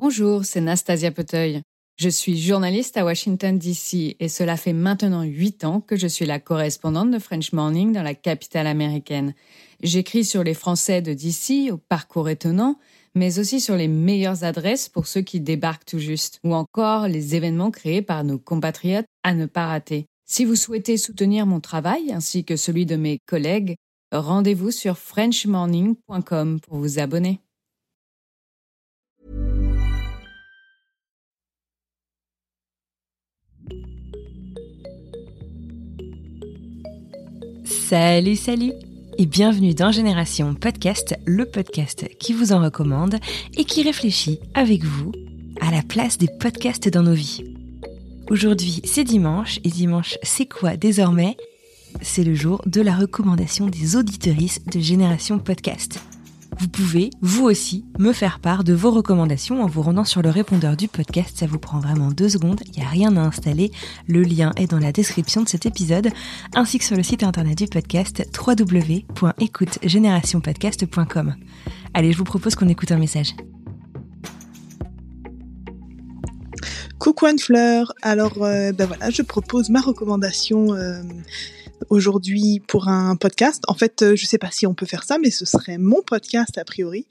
Bonjour, c'est Nastasia Poteuil. Je suis journaliste à Washington, D.C. et cela fait maintenant huit ans que je suis la correspondante de French Morning dans la capitale américaine. J'écris sur les Français de D.C. au parcours étonnant, mais aussi sur les meilleures adresses pour ceux qui débarquent tout juste, ou encore les événements créés par nos compatriotes à ne pas rater. Si vous souhaitez soutenir mon travail ainsi que celui de mes collègues, rendez-vous sur frenchmorning.com pour vous abonner. Salut, salut et bienvenue dans Génération Podcast, le podcast qui vous en recommande et qui réfléchit avec vous à la place des podcasts dans nos vies. Aujourd'hui, c'est dimanche et dimanche, c'est quoi désormais? C'est le jour de la recommandation des auditorices de Génération Podcast. Vous pouvez, vous aussi, me faire part de vos recommandations en vous rendant sur le répondeur du podcast. Ça vous prend vraiment deux secondes, il n'y a rien à installer. Le lien est dans la description de cet épisode, ainsi que sur le site internet du podcast www.écoutegénérationpodcast.com. Allez, je vous propose qu'on écoute un message. Coucou Anne-Fleur, alors euh, ben voilà, je propose ma recommandation euh, aujourd'hui pour un podcast. En fait, euh, je sais pas si on peut faire ça, mais ce serait mon podcast a priori,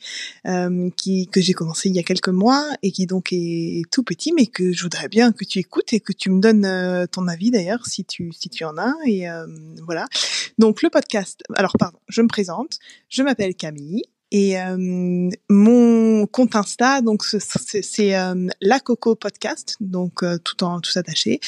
euh, qui que j'ai commencé il y a quelques mois et qui donc est tout petit, mais que je voudrais bien que tu écoutes et que tu me donnes euh, ton avis d'ailleurs si tu si tu en as. Et euh, voilà. Donc le podcast. Alors pardon, je me présente. Je m'appelle Camille. Et euh, mon compte Insta, donc c'est euh, la Coco Podcast, donc euh, tout en tout attaché.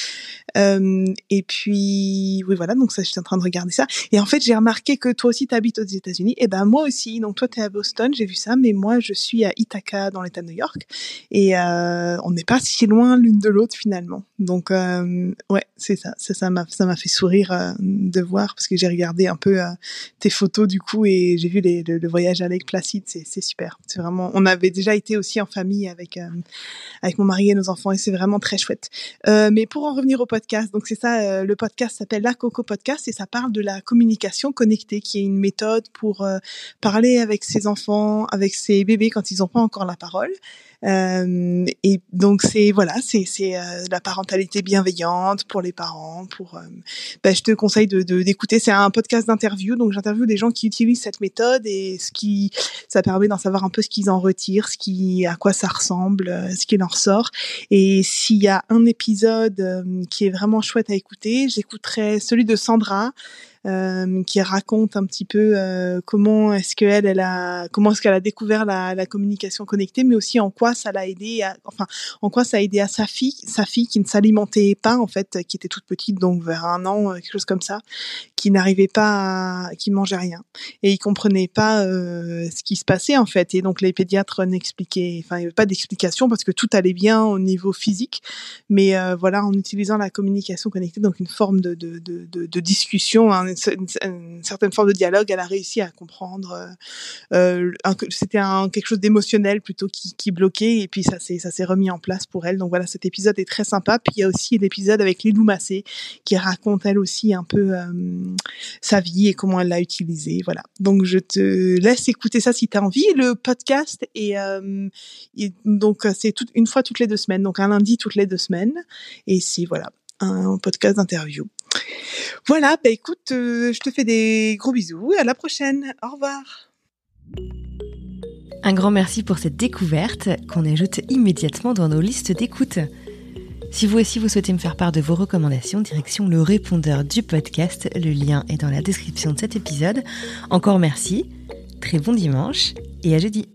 Euh, et puis oui voilà, donc ça je en train de regarder ça. Et en fait j'ai remarqué que toi aussi tu habites aux États-Unis. Et ben moi aussi. Donc toi tu es à Boston, j'ai vu ça, mais moi je suis à Ithaca dans l'État de New York. Et euh, on n'est pas si loin l'une de l'autre finalement. Donc euh, ouais c'est ça, ça ça m'a ça m'a fait sourire de voir parce que j'ai regardé un peu tes photos du coup et j'ai vu les, le, le voyage à C'est super. C'est vraiment. On avait déjà été aussi en famille avec euh, avec mon mari et nos enfants et c'est vraiment très chouette. Euh, mais pour en revenir au podcast, donc c'est ça. Euh, le podcast s'appelle La Coco Podcast et ça parle de la communication connectée, qui est une méthode pour euh, parler avec ses enfants, avec ses bébés quand ils n'ont pas encore la parole. Euh, et donc c'est voilà, c'est c'est euh, la parentalité bienveillante pour les parents. Pour, bah, je te conseille de d'écouter. c'est un podcast d'interview, donc j'interviewe des gens qui utilisent cette méthode et ce qui ça permet d'en savoir un peu ce qu'ils en retirent, ce qui à quoi ça ressemble, euh, ce qui en ressort. Et s'il y a un épisode euh, qui est vraiment chouette à écouter, j'écouterai celui de Sandra qui raconte un petit peu euh, comment est-ce qu'elle elle a comment est-ce qu'elle a découvert la, la, communication connectée, mais aussi en quoi ça l'a aidé, à, enfin en quoi ça a aidé à sa fille, sa fille qui ne s'alimentait pas en fait, qui était toute petite donc vers un an quelque chose comme ça, qui n'arrivait pas, à, qui mangeait rien. Et il comprenait pas euh, ce qui se passait en fait. Et donc les pédiatres n'expliquaient, enfin il n'y avait pas d'explication parce que tout allait bien au niveau physique, mais euh, voilà en utilisant la communication connectée donc une forme de, de, de, de discussion, hein, une, certaine forme de dialogue, elle a réussi à comprendre. Euh, C'était un, quelque chose d'émotionnel plutôt qui, qui bloquait, et puis ça s'est ça s'est remis en place pour elle. Donc voilà, cet épisode est très sympa. Puis il y a aussi l'épisode avec Lilou Massé qui raconte elle aussi un peu euh, sa vie et comment elle l'a utilisé. Voilà. Donc je te laisse écouter ça si tu as envie. Le podcast est, euh, est donc c'est une fois toutes les deux semaines, donc un lundi toutes les deux semaines, et c'est voilà un podcast d'interview. Voilà, bah écoute, euh, je te fais des gros bisous et à la prochaine. Au revoir. Un grand merci pour cette découverte qu'on ajoute immédiatement dans nos listes d'écoute. Si vous aussi vous souhaitez me faire part de vos recommandations, direction le répondeur du podcast, le lien est dans la description de cet épisode. Encore merci, très bon dimanche et à jeudi.